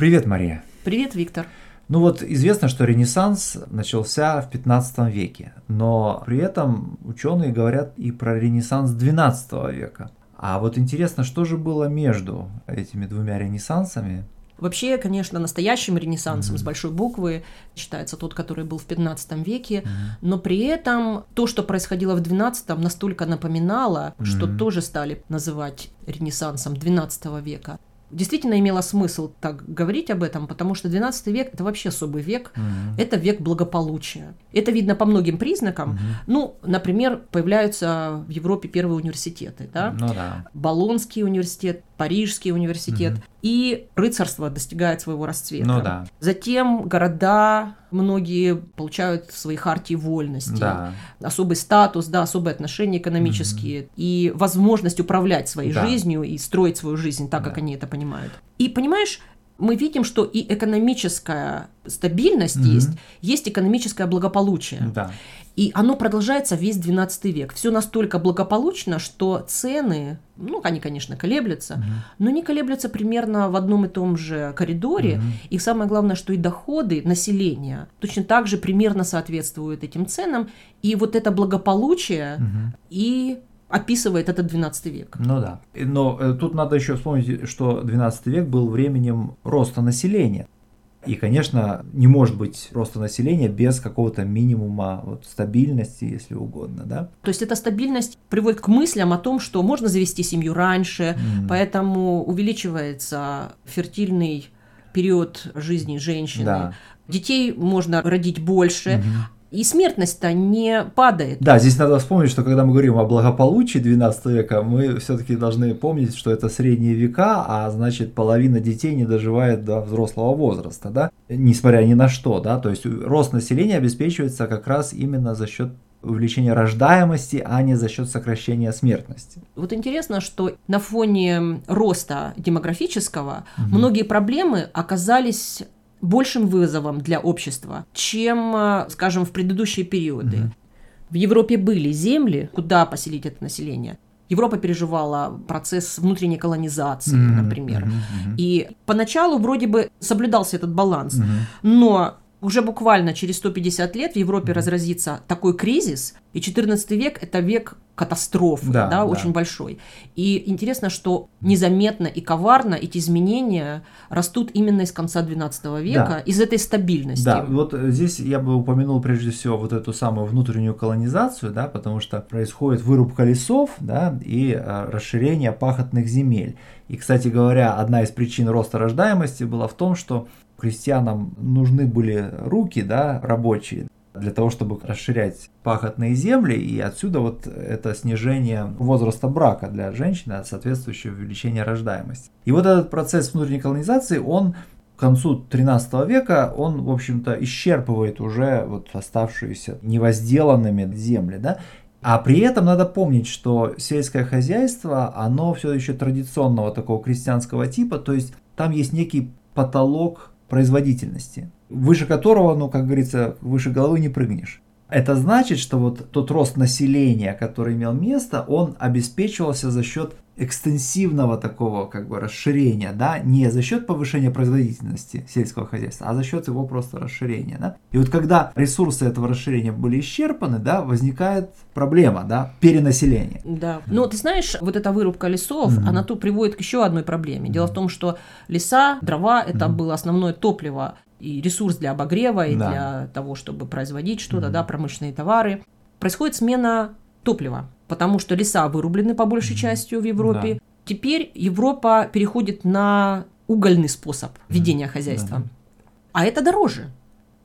Привет, Мария. Привет, Виктор. Ну вот известно, что Ренессанс начался в 15 веке, но при этом ученые говорят и про Ренессанс 12 века. А вот интересно, что же было между этими двумя Ренессансами? Вообще, конечно, настоящим ренессансом mm-hmm. с большой буквы считается тот, который был в 15 веке, mm-hmm. но при этом то, что происходило в 12 настолько напоминало, mm-hmm. что тоже стали называть ренессансом 12 века действительно имело смысл так говорить об этом, потому что 12 век это вообще особый век, угу. это век благополучия. Это видно по многим признакам. Угу. Ну, например, появляются в Европе первые университеты, да? Ну да. Болонский университет, Парижский университет, угу. и рыцарство достигает своего расцвета. Ну да. Затем города многие получают свои хартии вольности, да. особый статус, да, особые отношения экономические угу. и возможность управлять своей да. жизнью и строить свою жизнь так, да. как они это понимают. И понимаешь, мы видим, что и экономическая стабильность mm есть, есть экономическое благополучие. Да. И оно продолжается весь 12 век. Все настолько благополучно, что цены, ну, они, конечно, колеблются, угу. но не колеблются примерно в одном и том же коридоре. Угу. И самое главное, что и доходы населения точно так же примерно соответствуют этим ценам. И вот это благополучие угу. и описывает этот 12 век. Ну да. Но э, тут надо еще вспомнить, что 12 век был временем роста населения. И, конечно, не может быть роста населения без какого-то минимума вот, стабильности, если угодно, да? То есть эта стабильность приводит к мыслям о том, что можно завести семью раньше, mm. поэтому увеличивается фертильный период жизни женщины. Да. Детей можно родить больше, mm-hmm. И смертность-то не падает. Да, здесь надо вспомнить, что когда мы говорим о благополучии 12 века, мы все-таки должны помнить, что это средние века, а значит половина детей не доживает до взрослого возраста, да, несмотря ни на что, да, то есть рост населения обеспечивается как раз именно за счет увеличения рождаемости, а не за счет сокращения смертности. Вот интересно, что на фоне роста демографического угу. многие проблемы оказались большим вызовом для общества, чем, э, скажем, в предыдущие периоды. Mm-hmm. В Европе были земли, куда поселить это население. Европа переживала процесс внутренней колонизации, mm-hmm, например. Mm-hmm, И поначалу вроде бы соблюдался этот баланс, mm-hmm. но уже буквально через 150 лет в Европе разразится такой кризис, и 14 век – это век катастрофы, да, да, да, очень большой. И интересно, что незаметно и коварно эти изменения растут именно из конца 12 века, да. из этой стабильности. Да, вот здесь я бы упомянул прежде всего вот эту самую внутреннюю колонизацию, да, потому что происходит вырубка лесов, да, и а, расширение пахотных земель. И, кстати говоря, одна из причин роста рождаемости была в том, что крестьянам нужны были руки, да, рабочие, для того, чтобы расширять пахотные земли, и отсюда вот это снижение возраста брака для женщины, а соответствующее увеличение рождаемости. И вот этот процесс внутренней колонизации, он к концу 13 века, он, в общем-то, исчерпывает уже вот оставшиеся невозделанными земли, да, а при этом надо помнить, что сельское хозяйство, оно все еще традиционного такого крестьянского типа, то есть там есть некий потолок производительности, выше которого, ну, как говорится, выше головы не прыгнешь. Это значит, что вот тот рост населения, который имел место, он обеспечивался за счет экстенсивного такого как бы расширения, да, не за счет повышения производительности сельского хозяйства, а за счет его просто расширения, да. И вот когда ресурсы этого расширения были исчерпаны, да, возникает проблема, да, перенаселения. Да. Но ты знаешь, вот эта вырубка лесов, mm-hmm. она тут приводит к еще одной проблеме. Дело mm-hmm. в том, что леса, дрова, это mm-hmm. было основное топливо и ресурс для обогрева, и да. для того, чтобы производить что-то, mm-hmm. да, промышленные товары. Происходит смена топлива потому что леса вырублены по большей частью в Европе. Да. Теперь Европа переходит на угольный способ ведения хозяйства. Да. А это дороже.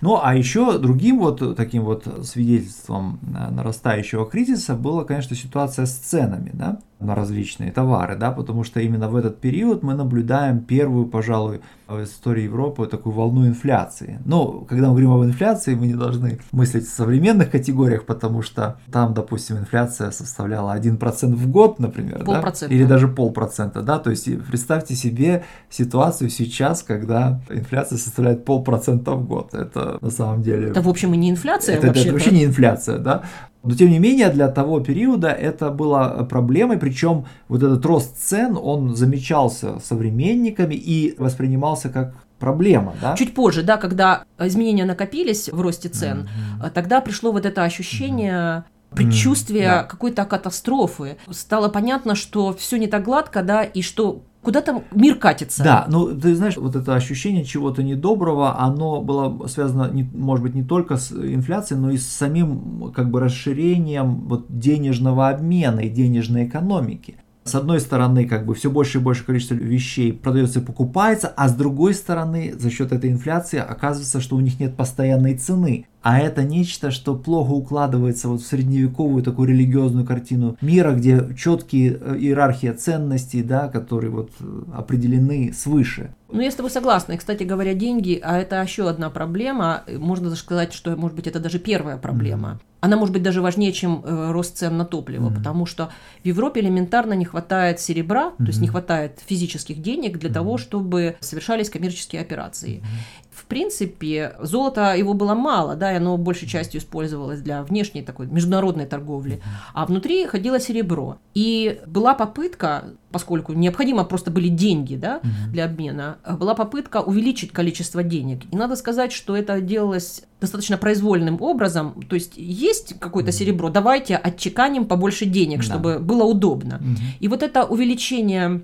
Ну, а еще другим вот таким вот свидетельством э, нарастающего кризиса была, конечно, ситуация с ценами, да, на различные товары, да, потому что именно в этот период мы наблюдаем первую, пожалуй, в истории Европы такую волну инфляции. Но когда мы говорим об инфляции, мы не должны мыслить в современных категориях, потому что там, допустим, инфляция составляла 1% в год, например, да? или даже полпроцента, да, то есть представьте себе ситуацию сейчас, когда инфляция составляет полпроцента в год. Это на самом деле... Это, в общем, и не инфляция это, это вообще не инфляция, да. Но тем не менее, для того периода это было проблемой, причем вот этот рост цен, он замечался современниками и воспринимался как проблема, да? Чуть позже, да, когда изменения накопились в росте цен, Мгм. тогда пришло вот это ощущение предчувствия да. какой-то катастрофы. Стало понятно, что все не так гладко, да, и что куда там мир катится. Да, ну ты знаешь, вот это ощущение чего-то недоброго, оно было связано, не- может быть, не только с инфляцией, но и с самим как бы расширением вот денежного обмена и денежной экономики. С одной стороны, как бы все больше и больше количество вещей продается и покупается, а с другой стороны, за счет этой инфляции оказывается, что у них нет постоянной цены. А это нечто, что плохо укладывается вот в средневековую такую религиозную картину мира, где четкие э, иерархия ценностей, да, которые вот э, определены свыше. Ну, я с тобой согласна. И, кстати говоря, деньги, а это еще одна проблема. Можно даже сказать, что, может быть, это даже первая проблема. Она может быть даже важнее, чем э, рост цен на топливо, Мгм. потому что в Европе элементарно не хватает серебра, то есть не хватает физических денег для того, чтобы совершались коммерческие операции. В принципе, золота его было мало, да, и оно большей частью использовалось для внешней такой международной торговли, а внутри ходило серебро. И была попытка, поскольку необходимо просто были деньги, да, для обмена, была попытка увеличить количество денег. И надо сказать, что это делалось достаточно произвольным образом. То есть есть какое-то серебро, давайте отчеканим побольше денег, Да. чтобы было удобно. И вот это увеличение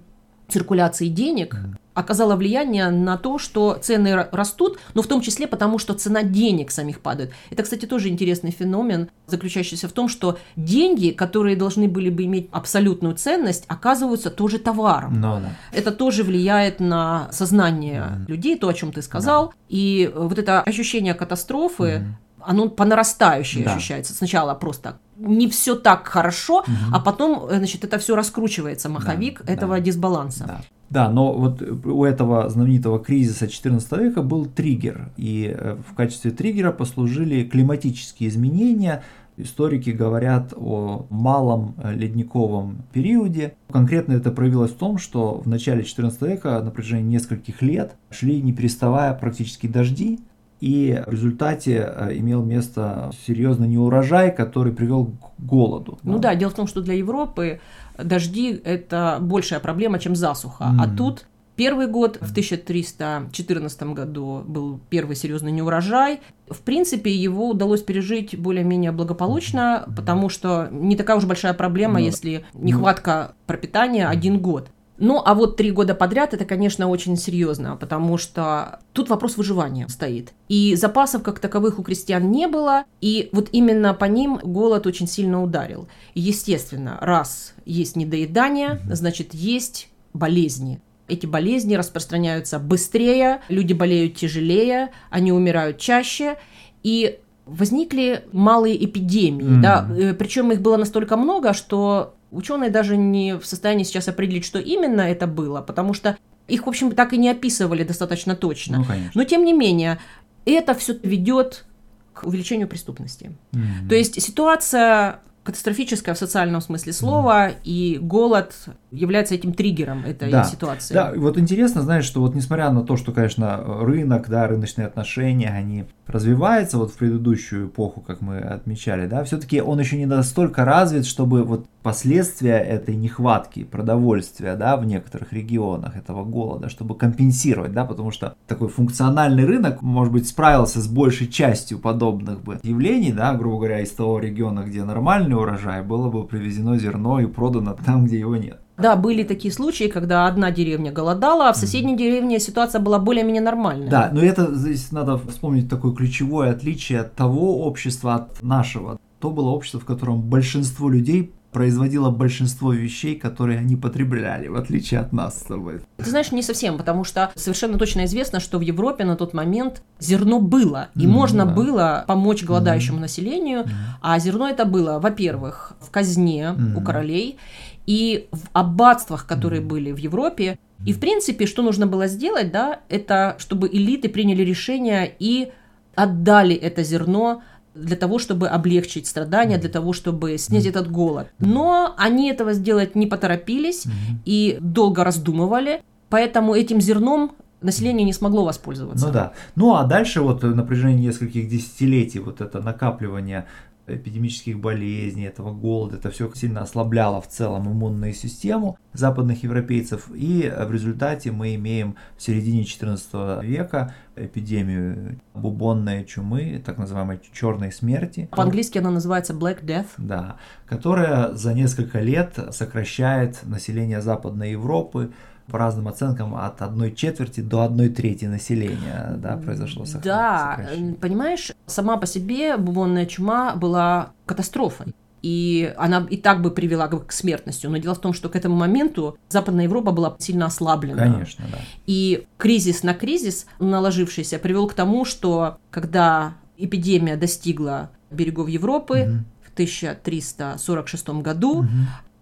циркуляции денег Мгм. оказало влияние на то, что цены ра- растут, но в том числе потому, что цена денег самих падает. Это, кстати, тоже интересный феномен, заключающийся в том, что деньги, которые должны были бы иметь абсолютную ценность, оказываются тоже товаром. Ну да. Это тоже влияет на сознание Мгм. людей, то, о чем ты сказал. И э, вот это ощущение катастрофы, Мгм. оно по нарастающей Да. ощущается. Сначала просто не все так хорошо, Мгм. а потом, э, значит, это все раскручивается, маховик Да, этого да. дисбаланса. Да. Да, но вот у этого знаменитого кризиса XIV века был триггер, и э, в качестве триггера послужили климатические изменения. Историки говорят о малом э, ледниковом периоде. Конкретно это проявилось в том, что в начале XIV века на протяжении нескольких лет шли не переставая практически дожди, и в результате э, имел место серьезный неурожай, который привел к голоду. Ну да, дело в том, что для Европы дожди – это большая проблема, чем засуха. А Мгм. тут первый год, в 1314 году был первый серьезный неурожай. В принципе, его удалось пережить более-менее благополучно, потому что не такая уж большая проблема, Ну, если нехватка пропитания один год. Ну, а вот три года подряд это, конечно, очень серьезно, потому что тут вопрос выживания стоит. И запасов как таковых у крестьян не было, и вот именно по ним голод очень сильно ударил. И, естественно, раз есть недоедание, значит, есть болезни. Эти болезни распространяются быстрее, люди болеют тяжелее, они умирают чаще, и возникли малые эпидемии, Мгм. да, причем их было настолько много, что ученые даже не в состоянии сейчас определить, что именно это было, потому что их, в общем, так и не описывали достаточно точно. Ну, конечно. Но тем не менее, это все ведет к увеличению преступности. Мгм. То есть ситуация катастрофическая в социальном смысле слова, и голод является этим триггером этой Да, ситуации. Да, вот интересно, знаешь, что вот несмотря на то, что, конечно, рынок, да, рыночные отношения, они развиваются вот в предыдущую эпоху, как мы отмечали, да, все-таки он еще не настолько развит, чтобы вот последствия этой нехватки продовольствия, да, в некоторых регионах этого голода, чтобы компенсировать, да, потому что такой функциональный рынок, может быть, справился с большей частью подобных бы явлений, да, грубо говоря, из того региона, где нормальный урожай, было бы привезено зерно и продано там, где его нет. Да, были такие случаи, когда одна деревня голодала, а в соседней деревне ситуация была более-менее нормальная. Да, но это здесь надо вспомнить такое ключевое отличие от того общества от нашего. То было общество, в котором большинство людей производило большинство вещей, которые они потребляли, в отличие от нас с тобой. Ты знаешь, не совсем, потому что совершенно точно известно, что в Европе на тот момент зерно было, и Мгм, можно было помочь голодающему населению, а зерно это было, во-первых, в казне Мгм. у королей и в аббатствах, которые были в Европе. И, в принципе, что нужно было сделать, да, это чтобы элиты приняли решение и отдали это зерно для того, чтобы облегчить страдания, для того, чтобы снять этот голод. Но они этого сделать не поторопились и долго раздумывали, поэтому этим зерном население не смогло воспользоваться. Ну да. Ну а дальше вот на протяжении нескольких десятилетий вот это накапливание эпидемических болезней, этого голода, это все сильно ослабляло в целом иммунную систему западных европейцев. И в результате мы имеем в середине 14 века эпидемию бубонной чумы, так называемой черной смерти. По-английски она называется Black Death. Да, которая за несколько лет сокращает население Западной Европы по разным оценкам от одной четверти до одной трети населения да, произошло сокращение. Да, понимаешь, сама по себе бубонная чума была катастрофой и она и так бы привела к смертности. Но дело в том, что к этому моменту Западная Европа была сильно ослаблена. Конечно, да. И кризис на кризис, наложившийся, привел к тому, что когда эпидемия достигла берегов Европы угу. в 1346 году, угу.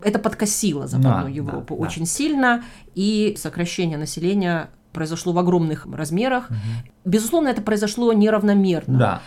Это подкосило Западную да, Европу да, очень да. сильно, и сокращение населения произошло в огромных размерах. Угу. Безусловно, это произошло неравномерно. Да.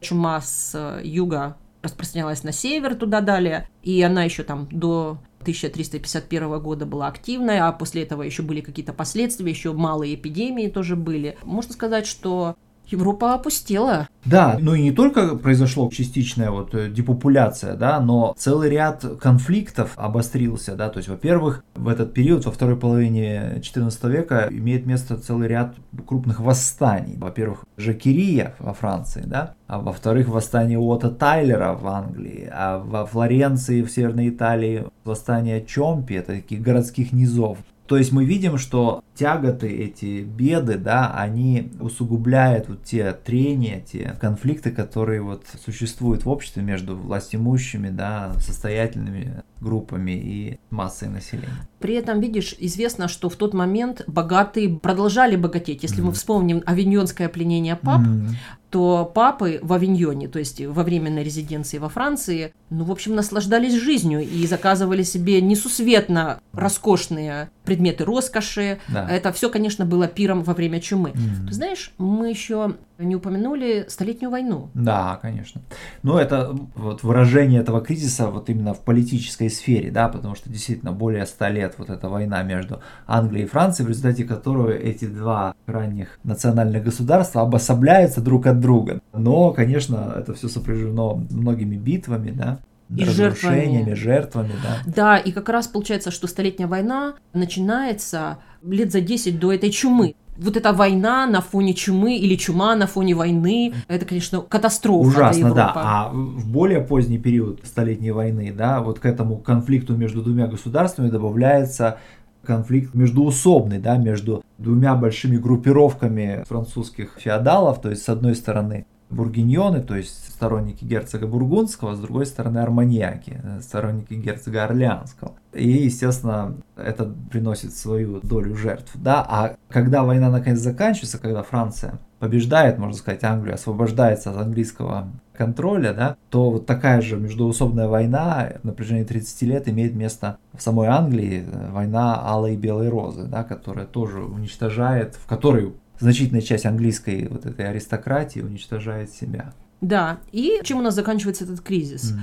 Чума с юга распространялась на север туда далее, и она еще там до 1351 года была активная, а после этого еще были какие-то последствия, еще малые эпидемии тоже были. Можно сказать, что Европа опустела. Да, ну и не только произошло частичная вот э, депопуляция, да, но целый ряд конфликтов обострился, да, то есть, во-первых, в этот период, во второй половине XIV века имеет место целый ряд крупных восстаний. Во-первых, Жакирия во Франции, да, а во-вторых, восстание Уота Тайлера в Англии, а во Флоренции, в Северной Италии, восстание Чомпи, это таких городских низов. То есть мы видим, что тяготы, эти беды, да, они усугубляют вот те трения, те конфликты, которые вот существуют в обществе между властимущими, да, состоятельными группами и массой населения. При этом, видишь, известно, что в тот момент богатые продолжали богатеть. Если mm. мы вспомним авиньонское пленение пап, mm то папы в Авиньоне, то есть во временной резиденции во Франции, ну, в общем, наслаждались жизнью и заказывали себе несусветно роскошные предметы роскоши. Да. Это все, конечно, было пиром во время чумы. Mm. Ты знаешь, мы еще не упомянули Столетнюю войну. Да, конечно. Но это вот выражение этого кризиса вот именно в политической сфере, да, потому что действительно более ста лет вот эта война между Англией и Францией, в результате которой эти два ранних национальных государства обособляются друг от друга. Но, конечно, это все сопряжено многими битвами, да, и жертвами. жертвами, да. Да, и как раз получается, что Столетняя война начинается лет за 10 до этой чумы вот эта война на фоне чумы или чума на фоне войны, это, конечно, катастрофа Ужасно, да. А в более поздний период Столетней войны, да, вот к этому конфликту между двумя государствами добавляется конфликт междуусобный, да, между двумя большими группировками французских феодалов, то есть с одной стороны бургиньоны, то есть сторонники герцога Бургундского, с другой стороны арманьяки, сторонники герцога Орлеанского. И, естественно, это приносит свою долю жертв. Да? А когда война наконец заканчивается, когда Франция побеждает, можно сказать, Англию, освобождается от английского контроля, да, то вот такая же междуусобная война на протяжении 30 лет имеет место в самой Англии, война Алой и Белой Розы, да, которая тоже уничтожает, в которой значительная часть английской вот этой аристократии уничтожает себя. Да, и чем у нас заканчивается этот кризис? Mm.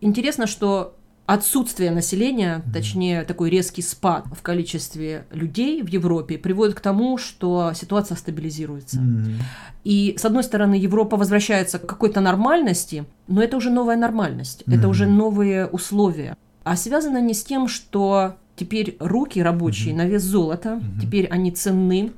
Интересно, что отсутствие населения, mm. точнее такой резкий спад в количестве людей в Европе приводит к тому, что ситуация стабилизируется. Mm. И с одной стороны Европа возвращается к какой-то нормальности, но это уже новая нормальность, mm. это уже новые условия. А связано не с тем, что теперь руки рабочие mm-hmm. на вес золота, mm-hmm. теперь они ценны,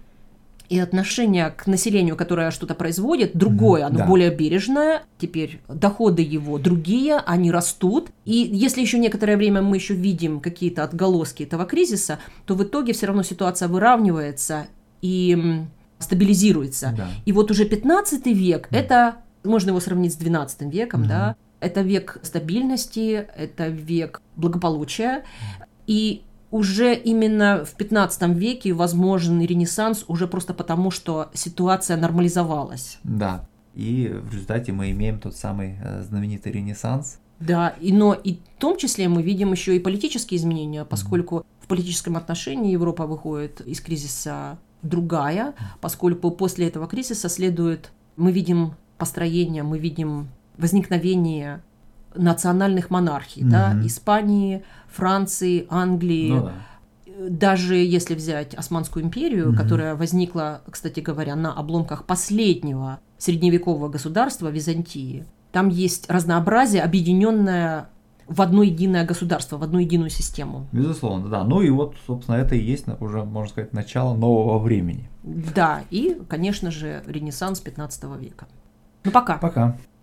и отношение к населению, которое что-то производит, другое, оно да. более бережное. Теперь доходы его другие, они растут. И если еще некоторое время мы еще видим какие-то отголоски этого кризиса, то в итоге все равно ситуация выравнивается и стабилизируется. Да. И вот уже 15 век mm. это можно его сравнить с 12 веком, mm-hmm. да. Это век стабильности, это век благополучия. И уже именно в 15 веке возможен ренессанс уже просто потому, что ситуация нормализовалась. Да, и в результате мы имеем тот самый э, знаменитый ренессанс. Да, и, но и в том числе мы видим еще и политические изменения, поскольку mm-hmm. в политическом отношении Европа выходит из кризиса другая, поскольку после этого кризиса следует, мы видим построение, мы видим возникновение национальных монархий, mm-hmm. да, Испании, Франции, Англии. Ну, да. Даже если взять Османскую империю, mm-hmm. которая возникла, кстати говоря, на обломках последнего средневекового государства Византии, Там есть разнообразие, объединенное в одно единое государство, в одну единую систему. Безусловно, да. Ну и вот, собственно, это и есть уже, можно сказать, начало нового времени. Да, и, конечно же, Ренессанс 15 века. Ну пока. Пока.